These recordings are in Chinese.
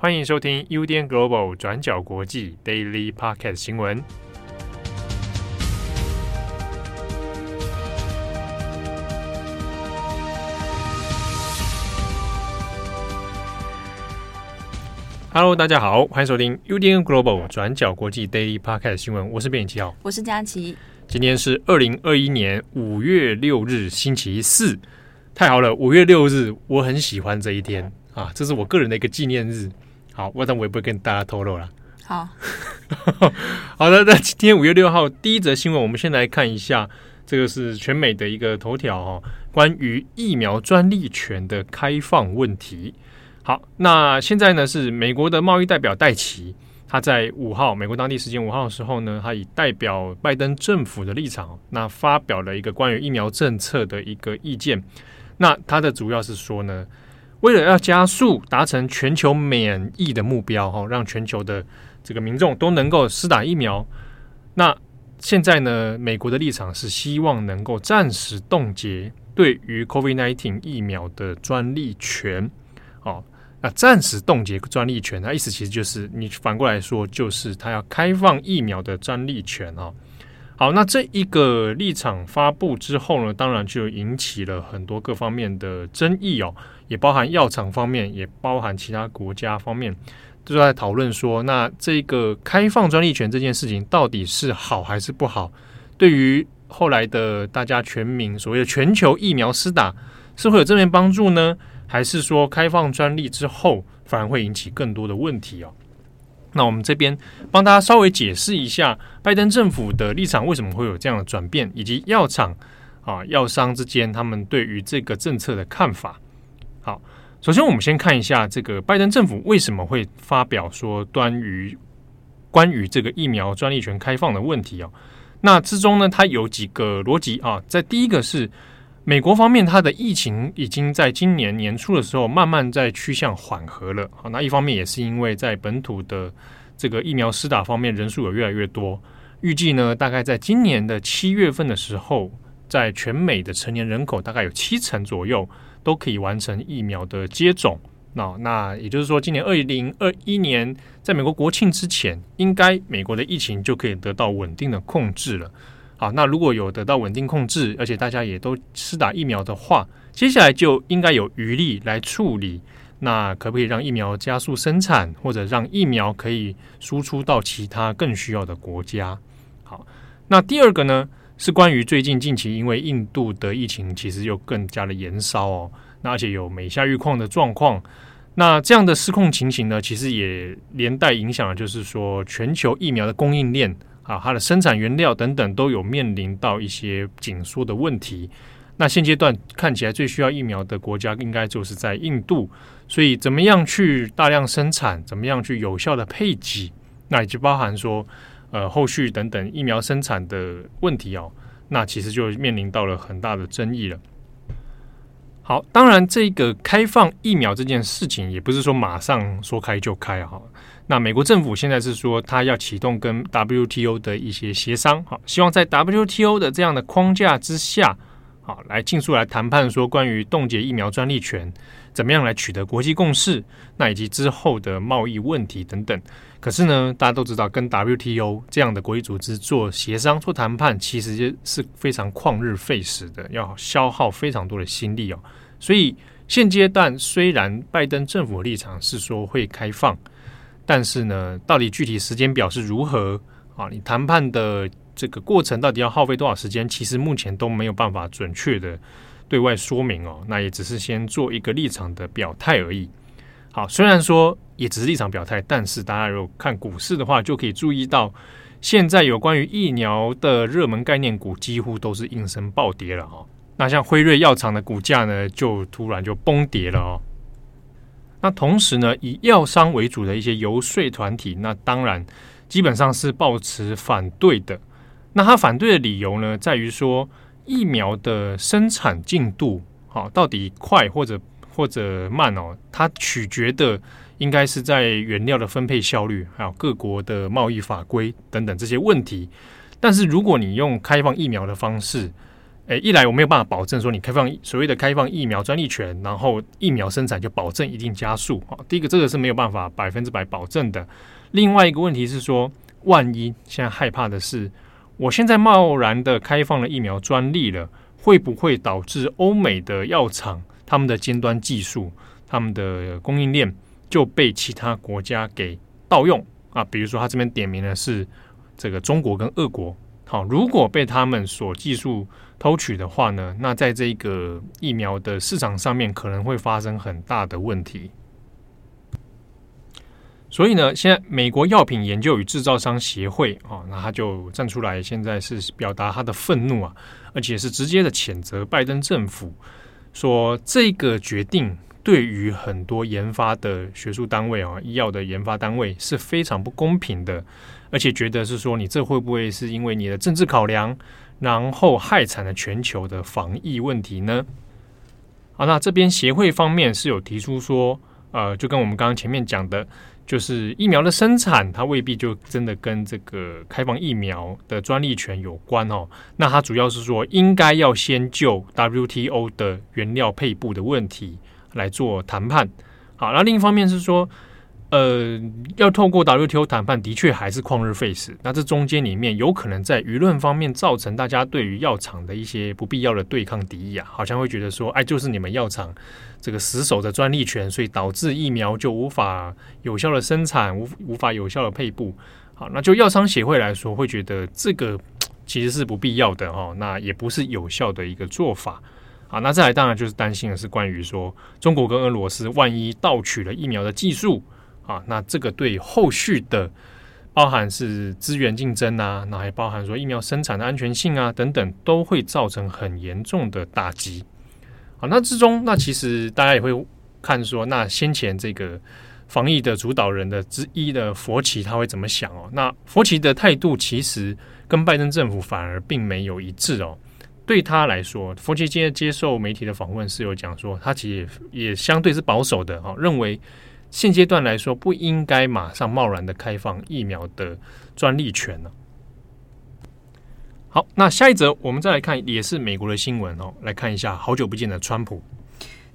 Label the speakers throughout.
Speaker 1: 欢迎收听 UDN Global 转角国际 Daily Podcast 新闻。Hello，大家好，欢迎收听 UDN Global 转角国际 Daily Podcast 新闻。我是编辑七号，
Speaker 2: 我是佳琪。
Speaker 1: 今天是二零二一年五月六日，星期四。太好了，五月六日，我很喜欢这一天啊，这是我个人的一个纪念日。好，我但我也不会跟大家透露了。
Speaker 2: 好，
Speaker 1: 好的，那今天五月六号第一则新闻，我们先来看一下，这个是全美的一个头条哦，关于疫苗专利权的开放问题。好，那现在呢是美国的贸易代表戴奇，他在五号美国当地时间五号的时候呢，他以代表拜登政府的立场，那发表了一个关于疫苗政策的一个意见。那他的主要是说呢，为了要加速达成全球免疫的目标，哈，让全球的这个民众都能够施打疫苗。那现在呢，美国的立场是希望能够暂时冻结对于 COVID-19 疫苗的专利权。哦，那暂时冻结专利权，它意思其实就是你反过来说，就是它要开放疫苗的专利权哈。好，那这一个立场发布之后呢，当然就引起了很多各方面的争议哦，也包含药厂方面，也包含其他国家方面，都在讨论说，那这个开放专利权这件事情到底是好还是不好？对于后来的大家全民所谓的全球疫苗施打，是会有正面帮助呢，还是说开放专利之后反而会引起更多的问题哦？那我们这边帮大家稍微解释一下，拜登政府的立场为什么会有这样的转变，以及药厂啊、药商之间他们对于这个政策的看法。好，首先我们先看一下这个拜登政府为什么会发表说关于关于这个疫苗专利权开放的问题哦。那之中呢，它有几个逻辑啊，在第一个是。美国方面，它的疫情已经在今年年初的时候慢慢在趋向缓和了。好，那一方面也是因为在本土的这个疫苗施打方面人数有越来越多，预计呢，大概在今年的七月份的时候，在全美的成年人口大概有七成左右都可以完成疫苗的接种。那那也就是说，今年二零二一年在美国国庆之前，应该美国的疫情就可以得到稳定的控制了。好，那如果有得到稳定控制，而且大家也都施打疫苗的话，接下来就应该有余力来处理。那可不可以让疫苗加速生产，或者让疫苗可以输出到其他更需要的国家？好，那第二个呢，是关于最近近期因为印度的疫情其实又更加的延烧哦，那而且有每下愈况的状况。那这样的失控情形呢，其实也连带影响了，就是说全球疫苗的供应链。啊，它的生产原料等等都有面临到一些紧缩的问题。那现阶段看起来最需要疫苗的国家应该就是在印度，所以怎么样去大量生产，怎么样去有效的配给，那也就包含说，呃，后续等等疫苗生产的问题哦。那其实就面临到了很大的争议了。好，当然这个开放疫苗这件事情也不是说马上说开就开哈。那美国政府现在是说，他要启动跟 WTO 的一些协商，好，希望在 WTO 的这样的框架之下，好，来尽速来谈判，说关于冻结疫苗专利权，怎么样来取得国际共识，那以及之后的贸易问题等等。可是呢，大家都知道，跟 WTO 这样的国际组织做协商、做谈判，其实是非常旷日费时的，要消耗非常多的心力哦。所以现阶段虽然拜登政府立场是说会开放。但是呢，到底具体时间表是如何啊？你谈判的这个过程到底要耗费多少时间？其实目前都没有办法准确的对外说明哦。那也只是先做一个立场的表态而已。好，虽然说也只是立场表态，但是大家如果看股市的话，就可以注意到，现在有关于疫苗的热门概念股几乎都是应声暴跌了哦。那像辉瑞药厂的股价呢，就突然就崩跌了哦。那同时呢，以药商为主的一些游说团体，那当然基本上是抱持反对的。那他反对的理由呢，在于说疫苗的生产进度，好，到底快或者或者慢哦，它取决的应该是在原料的分配效率，还有各国的贸易法规等等这些问题。但是如果你用开放疫苗的方式，诶，一来我没有办法保证说你开放所谓的开放疫苗专利权，然后疫苗生产就保证一定加速啊。第一个，这个是没有办法百分之百保证的。另外一个问题是说，万一现在害怕的是，我现在贸然的开放了疫苗专利了，会不会导致欧美的药厂他们的尖端技术、他们的供应链就被其他国家给盗用啊？比如说，他这边点名的是这个中国跟俄国。好，如果被他们所技术偷取的话呢，那在这个疫苗的市场上面可能会发生很大的问题。所以呢，现在美国药品研究与制造商协会啊，那他就站出来，现在是表达他的愤怒啊，而且是直接的谴责拜登政府，说这个决定对于很多研发的学术单位啊，医药的研发单位是非常不公平的。而且觉得是说，你这会不会是因为你的政治考量，然后害惨了全球的防疫问题呢？好，那这边协会方面是有提出说，呃，就跟我们刚刚前面讲的，就是疫苗的生产，它未必就真的跟这个开放疫苗的专利权有关哦。那它主要是说，应该要先就 WTO 的原料配布的问题来做谈判。好，那另一方面是说。呃，要透过 WTO 谈判，的确还是旷日费时。那这中间里面有可能在舆论方面造成大家对于药厂的一些不必要的对抗敌意啊，好像会觉得说，哎，就是你们药厂这个死守着专利权，所以导致疫苗就无法有效的生产，无无法有效的配布。好，那就药商协会来说，会觉得这个 其实是不必要的哈，那也不是有效的一个做法。好，那再来当然就是担心的是关于说中国跟俄罗斯万一盗取了疫苗的技术。啊，那这个对后续的包含是资源竞争啊，那还包含说疫苗生产的安全性啊等等，都会造成很严重的打击。好，那之中，那其实大家也会看说，那先前这个防疫的主导人的之一的佛奇他会怎么想哦？那佛奇的态度其实跟拜登政府反而并没有一致哦。对他来说，佛奇今天接受媒体的访问是有讲说，他其实也，也相对是保守的哦，认为。现阶段来说，不应该马上贸然的开放疫苗的专利权呢。好，那下一则我们再来看，也是美国的新闻哦，来看一下好久不见的川普。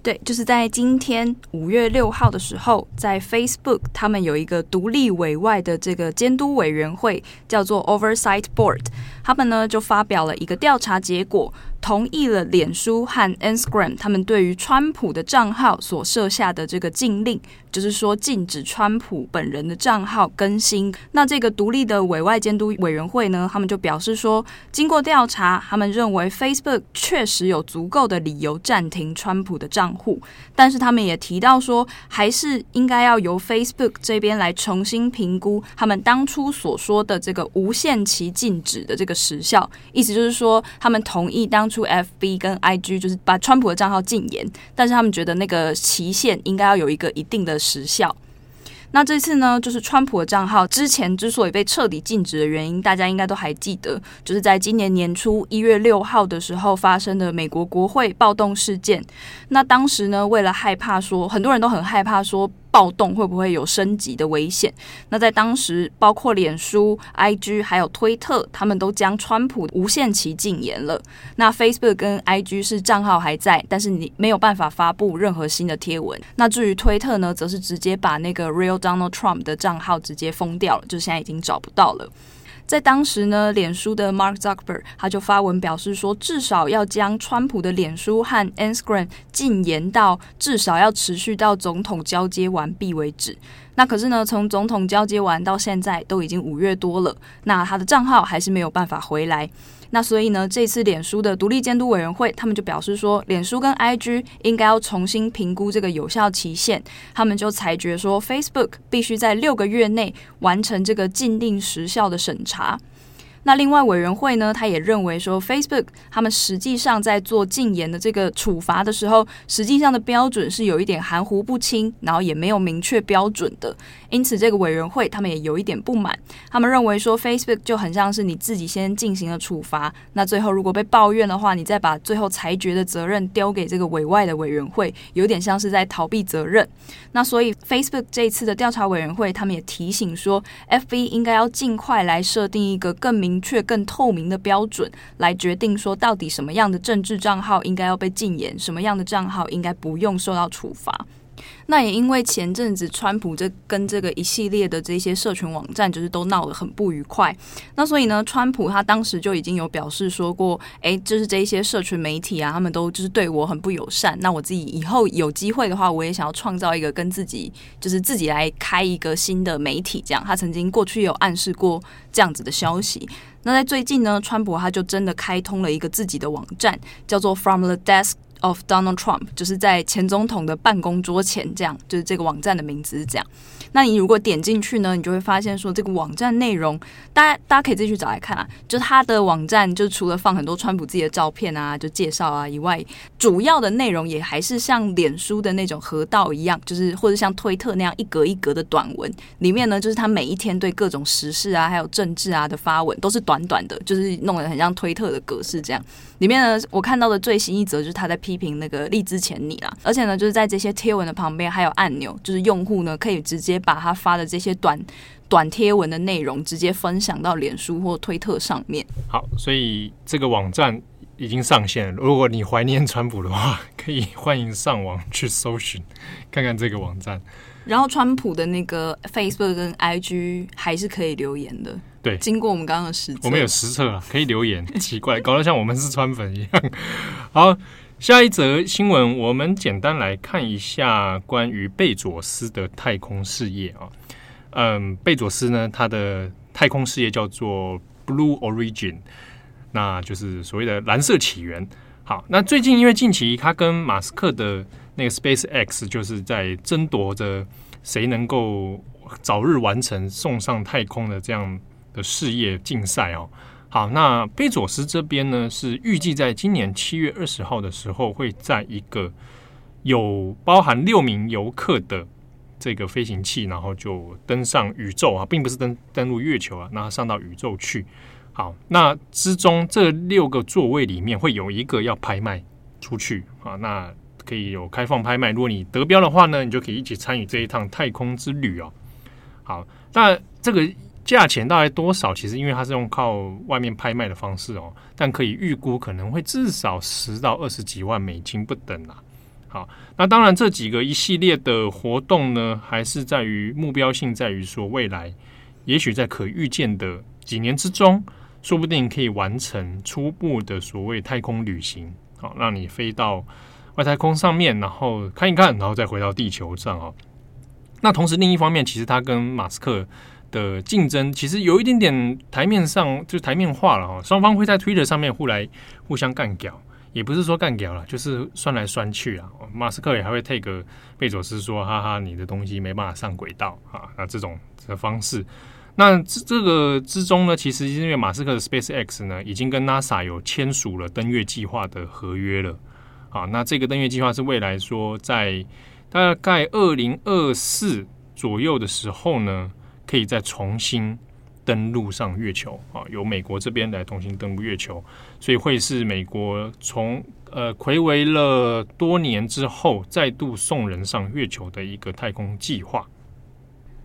Speaker 2: 对，就是在今天五月六号的时候，在 Facebook 他们有一个独立委外的这个监督委员会，叫做 Oversight Board，他们呢就发表了一个调查结果。同意了脸书和 Instagram 他们对于川普的账号所设下的这个禁令，就是说禁止川普本人的账号更新。那这个独立的委外监督委员会呢，他们就表示说，经过调查，他们认为 Facebook 确实有足够的理由暂停川普的账户，但是他们也提到说，还是应该要由 Facebook 这边来重新评估他们当初所说的这个无限期禁止的这个时效。意思就是说，他们同意当初出 FB 跟 IG 就是把川普的账号禁言，但是他们觉得那个期限应该要有一个一定的时效。那这次呢，就是川普的账号之前之所以被彻底禁止的原因，大家应该都还记得，就是在今年年初一月六号的时候发生的美国国会暴动事件。那当时呢，为了害怕说，很多人都很害怕说。暴动会不会有升级的危险？那在当时，包括脸书、IG 还有推特，他们都将川普无限期禁言了。那 Facebook 跟 IG 是账号还在，但是你没有办法发布任何新的贴文。那至于推特呢，则是直接把那个 Real Donald Trump 的账号直接封掉了，就现在已经找不到了。在当时呢，脸书的 Mark Zuckerberg 他就发文表示说，至少要将川普的脸书和 Instagram 禁言到至少要持续到总统交接完毕为止。那可是呢，从总统交接完到现在都已经五月多了，那他的账号还是没有办法回来。那所以呢，这次脸书的独立监督委员会，他们就表示说，脸书跟 IG 应该要重新评估这个有效期限。他们就裁决说，Facebook 必须在六个月内完成这个禁令时效的审查。那另外委员会呢，他也认为说，Facebook 他们实际上在做禁言的这个处罚的时候，实际上的标准是有一点含糊不清，然后也没有明确标准的。因此，这个委员会他们也有一点不满，他们认为说，Facebook 就很像是你自己先进行了处罚，那最后如果被抱怨的话，你再把最后裁决的责任丢给这个委外的委员会，有点像是在逃避责任。那所以，Facebook 这一次的调查委员会，他们也提醒说，FB 应该要尽快来设定一个更明。明确、更透明的标准来决定说，到底什么样的政治账号应该要被禁言，什么样的账号应该不用受到处罚。那也因为前阵子川普这跟这个一系列的这些社群网站就是都闹得很不愉快，那所以呢，川普他当时就已经有表示说过，哎，就是这一些社群媒体啊，他们都就是对我很不友善。那我自己以后有机会的话，我也想要创造一个跟自己就是自己来开一个新的媒体，这样。他曾经过去有暗示过这样子的消息。那在最近呢，川普他就真的开通了一个自己的网站，叫做 From the Desk of Donald Trump，就是在前总统的办公桌前，这样就是这个网站的名字是这样。那你如果点进去呢，你就会发现说这个网站内容，大家大家可以自己去找来看啊。就他的网站，就除了放很多川普自己的照片啊，就介绍啊以外，主要的内容也还是像脸书的那种河道一样，就是或者像推特那样一格一格的短文。里面呢，就是他每一天对各种时事啊，还有政治啊的发文，都是短短的，就是弄得很像推特的格式这样。里面呢，我看到的最新一则就是他在批评那个荔枝前你啦，而且呢，就是在这些贴文的旁边还有按钮，就是用户呢可以直接把他发的这些短短贴文的内容直接分享到脸书或推特上面。
Speaker 1: 好，所以这个网站已经上线了。如果你怀念川普的话，可以欢迎上网去搜寻看看这个网站。
Speaker 2: 然后，川普的那个 Facebook 跟 IG 还是可以留言的。
Speaker 1: 对，
Speaker 2: 经过我们刚刚的实测，
Speaker 1: 我们有实测啊，可以留言。奇怪，搞得像我们是川粉一样。好，下一则新闻，我们简单来看一下关于贝佐斯的太空事业啊。嗯，贝佐斯呢，他的太空事业叫做 Blue Origin，那就是所谓的蓝色起源。好，那最近因为近期他跟马斯克的那个 Space X 就是在争夺着谁能够早日完成送上太空的这样。的事业竞赛哦，好，那贝佐斯这边呢是预计在今年七月二十号的时候，会在一个有包含六名游客的这个飞行器，然后就登上宇宙啊，并不是登登陆月球啊，那上到宇宙去。好，那之中这六个座位里面会有一个要拍卖出去啊，那可以有开放拍卖，如果你得标的话呢，你就可以一起参与这一趟太空之旅哦。好，那这个。价钱大概多少？其实因为它是用靠外面拍卖的方式哦，但可以预估可能会至少十到二十几万美金不等啦。好，那当然这几个一系列的活动呢，还是在于目标性，在于说未来也许在可预见的几年之中，说不定可以完成初步的所谓太空旅行。好，让你飞到外太空上面，然后看一看，然后再回到地球上哦。那同时另一方面，其实他跟马斯克。的竞争其实有一点点台面上就台面化了哈，双方会在 Twitter 上面互来互相干屌，也不是说干屌了，就是酸来酸去啊。马斯克也还会 take 贝佐斯说，哈哈，你的东西没办法上轨道啊，那这种的方式。那这这个之中呢，其实因为马斯克的 SpaceX 呢，已经跟 NASA 有签署了登月计划的合约了啊。那这个登月计划是未来说在大概二零二四左右的时候呢。可以再重新登陆上月球啊，由美国这边来重新登陆月球，所以会是美国从呃睽违了多年之后再度送人上月球的一个太空计划。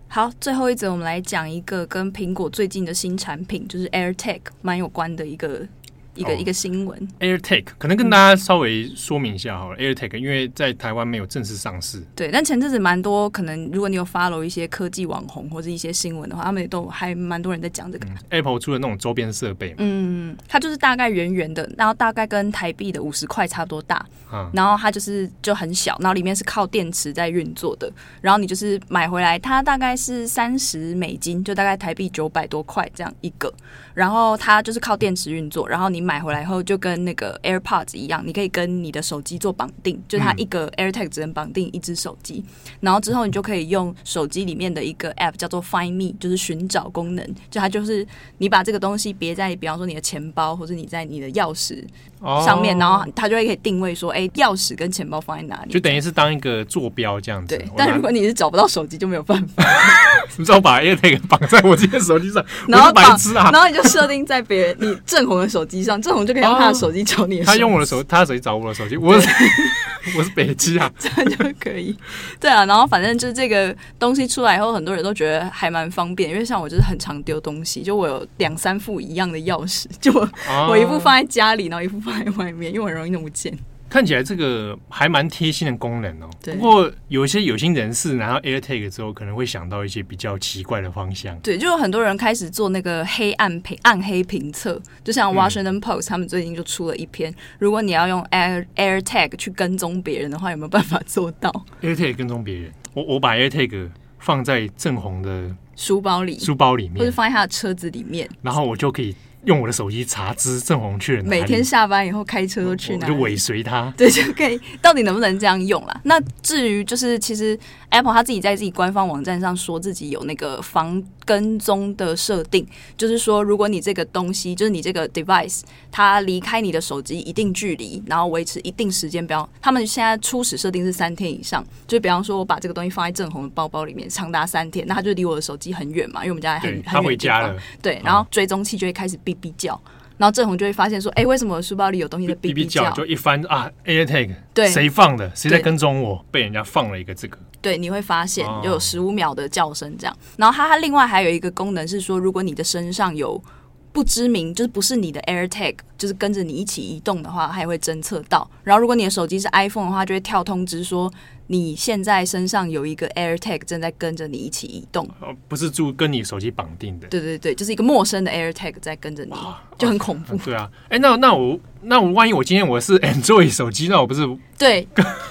Speaker 2: 好，最后一则我们来讲一个跟苹果最近的新产品，就是 AirTag 蛮有关的一个。一个、oh, 一个新闻
Speaker 1: ，AirTag 可能跟大家稍微说明一下好了。嗯、AirTag 因为在台湾没有正式上市，
Speaker 2: 对。但前阵子蛮多，可能如果你有 follow 一些科技网红或者一些新闻的话，他们也都还蛮多人在讲这个、嗯。Apple
Speaker 1: 出的那种周边设备，
Speaker 2: 嗯，它就是大概圆圆的，然后大概跟台币的五十块差不多大，嗯、然后它就是就很小，然后里面是靠电池在运作的，然后你就是买回来，它大概是三十美金，就大概台币九百多块这样一个，然后它就是靠电池运作，然后你。买回来以后就跟那个 AirPods 一样，你可以跟你的手机做绑定，就它一个 AirTag 只能绑定一只手机，然后之后你就可以用手机里面的一个 App 叫做 Find Me，就是寻找功能，就它就是你把这个东西别在，比方说你的钱包或者你在你的钥匙上面，然后它就会可以定位说，哎，钥匙跟钱包放在哪里，
Speaker 1: 就等于是当一个坐标这样子。
Speaker 2: 对，但如果你是找不到手机，就没有办法。
Speaker 1: 你知道把 AirTag 绑在我这个手机上，
Speaker 2: 然后白痴啊，然后你就设定在别人你正红的手机上。郑红就可以用他的手机找你的、哦。
Speaker 1: 他用我的手，他的手机找我的手机。我 我是北机啊，
Speaker 2: 这样就可以。对啊，然后反正就是这个东西出来以后，很多人都觉得还蛮方便，因为像我就是很常丢东西，就我有两三副一样的钥匙，就我、啊、我一副放在家里，然后一副放在外面，因为很容易弄不见。
Speaker 1: 看起来这个还蛮贴心的功能哦。不过有一些有心人士拿到 AirTag 之后，可能会想到一些比较奇怪的方向。
Speaker 2: 对，就有很多人开始做那个黑暗评暗黑评测，就像 Washington Post 他们最近就出了一篇，嗯、如果你要用 Air AirTag 去跟踪别人的话，有没有办法做到
Speaker 1: ？AirTag 跟踪别人，我我把 AirTag 放在正红的
Speaker 2: 书包里，
Speaker 1: 书包里面，
Speaker 2: 或者放在他的车子里面，
Speaker 1: 然后我就可以。用我的手机查知郑红去了哪里，
Speaker 2: 每天下班以后开车都去哪里，
Speaker 1: 就尾随他。
Speaker 2: 对，就可以。到底能不能这样用啦？那至于就是，其实 Apple 他自己在自己官方网站上说自己有那个防跟踪的设定，就是说，如果你这个东西，就是你这个 device，它离开你的手机一定距离，然后维持一定时间，比方他们现在初始设定是三天以上，就比方说我把这个东西放在郑红的包包里面长达三天，那他就离我的手机很远嘛，因为我们家很
Speaker 1: 他回家了，
Speaker 2: 对，然后追踪器就会开始哔。哔叫，然后郑红就会发现说：“哎，为什么我书包里有东西在哔哔叫？”
Speaker 1: 就一翻啊，AirTag，对，谁放的？谁在跟踪我？被人家放了一个这个。
Speaker 2: 对，你会发现就有十五秒的叫声这样。然后它它另外还有一个功能是说，如果你的身上有不知名，就是不是你的 AirTag，就是跟着你一起移动的话，它也会侦测到。然后如果你的手机是 iPhone 的话，就会跳通知说。你现在身上有一个 AirTag 正在跟着你一起移动，
Speaker 1: 哦，不是住跟你手机绑定的。
Speaker 2: 对对对，就是一个陌生的 AirTag 在跟着你，就很恐怖。
Speaker 1: 对啊，哎，那那我那我万一我今天我是 Android 手机，那我不是？
Speaker 2: 对，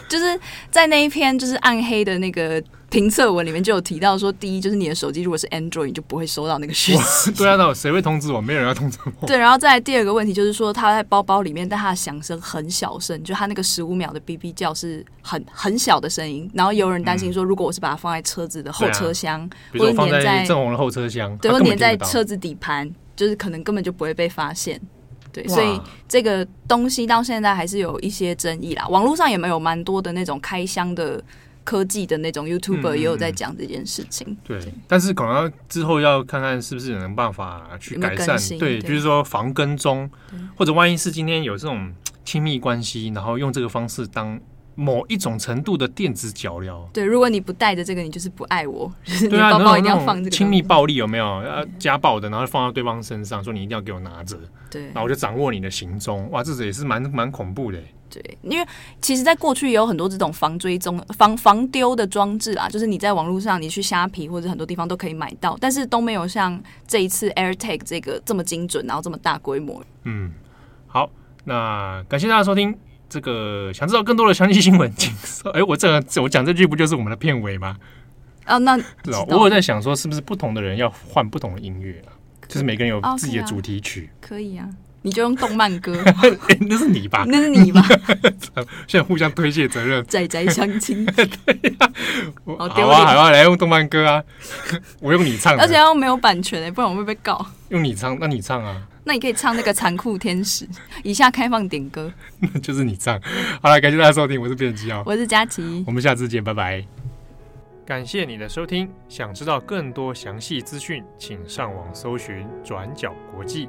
Speaker 2: 就是在那一篇就是暗黑的那个。评测文里面就有提到说，第一就是你的手机如果是 Android，你就不会收到那个讯息。
Speaker 1: 对啊，那谁会通知我？没有人要通知我。
Speaker 2: 对，然后再来第二个问题就是说，它在包包里面，但它的响声很小声，就它那个十五秒的哔哔叫是很很小的声音。然后有人担心说，如果我是把它放在车子的后
Speaker 1: 车厢，或者粘在正红的后车厢，
Speaker 2: 对，或粘在车子底盘，就是可能根本就不会被发现。对，所以这个东西到现在还是有一些争议啦。网络上也没有蛮多的那种开箱的。科技的那种 YouTuber 也有在讲这件事情，嗯、
Speaker 1: 对，但是可能之后要看看是不是有能办法去改善，有有对，比如说防跟踪，或者万一是今天有这种亲密关系，然后用这个方式当某一种程度的电子脚镣，
Speaker 2: 对，如果你不带着这个，你就是不爱我，就是你包包一定要放这个亲
Speaker 1: 密暴力有没有？呃家暴的，然后放到对方身上，说你一定要给我拿着，对，然后我就掌握你的行踪，哇，这也是蛮蛮恐怖的。
Speaker 2: 对，因为其实，在过去也有很多这种防追踪、防防丢的装置啊，就是你在网络上，你去虾皮或者很多地方都可以买到，但是都没有像这一次 AirTag 这个这么精准，然后这么大规模。
Speaker 1: 嗯，好，那感谢大家收听。这个想知道更多的详细新闻，请说。哎，我这个我讲这句不就是我们的片尾吗？
Speaker 2: 哦，那
Speaker 1: 我有在想说，是不是不同的人要换不同的音乐啊？就是每个人有自己的主题曲，
Speaker 2: 可以啊。你就用动漫歌，
Speaker 1: 欸、那是你吧？
Speaker 2: 那是你吧？
Speaker 1: 现在互相推卸责任，
Speaker 2: 仔仔相亲。
Speaker 1: 对呀、啊，好啊，好啊，来用动漫歌啊！我用你唱，
Speaker 2: 而且要没有版权哎，不然我会被告。
Speaker 1: 用你唱，那你唱啊？
Speaker 2: 那你可以唱那个《残酷天使》。以下开放点歌，
Speaker 1: 那就是你唱。好了，感谢大家收听，我是编辑哦，
Speaker 2: 我是佳琪，
Speaker 1: 我们下次见，拜拜。感谢你的收听，想知道更多详细资讯，请上网搜寻转角国际。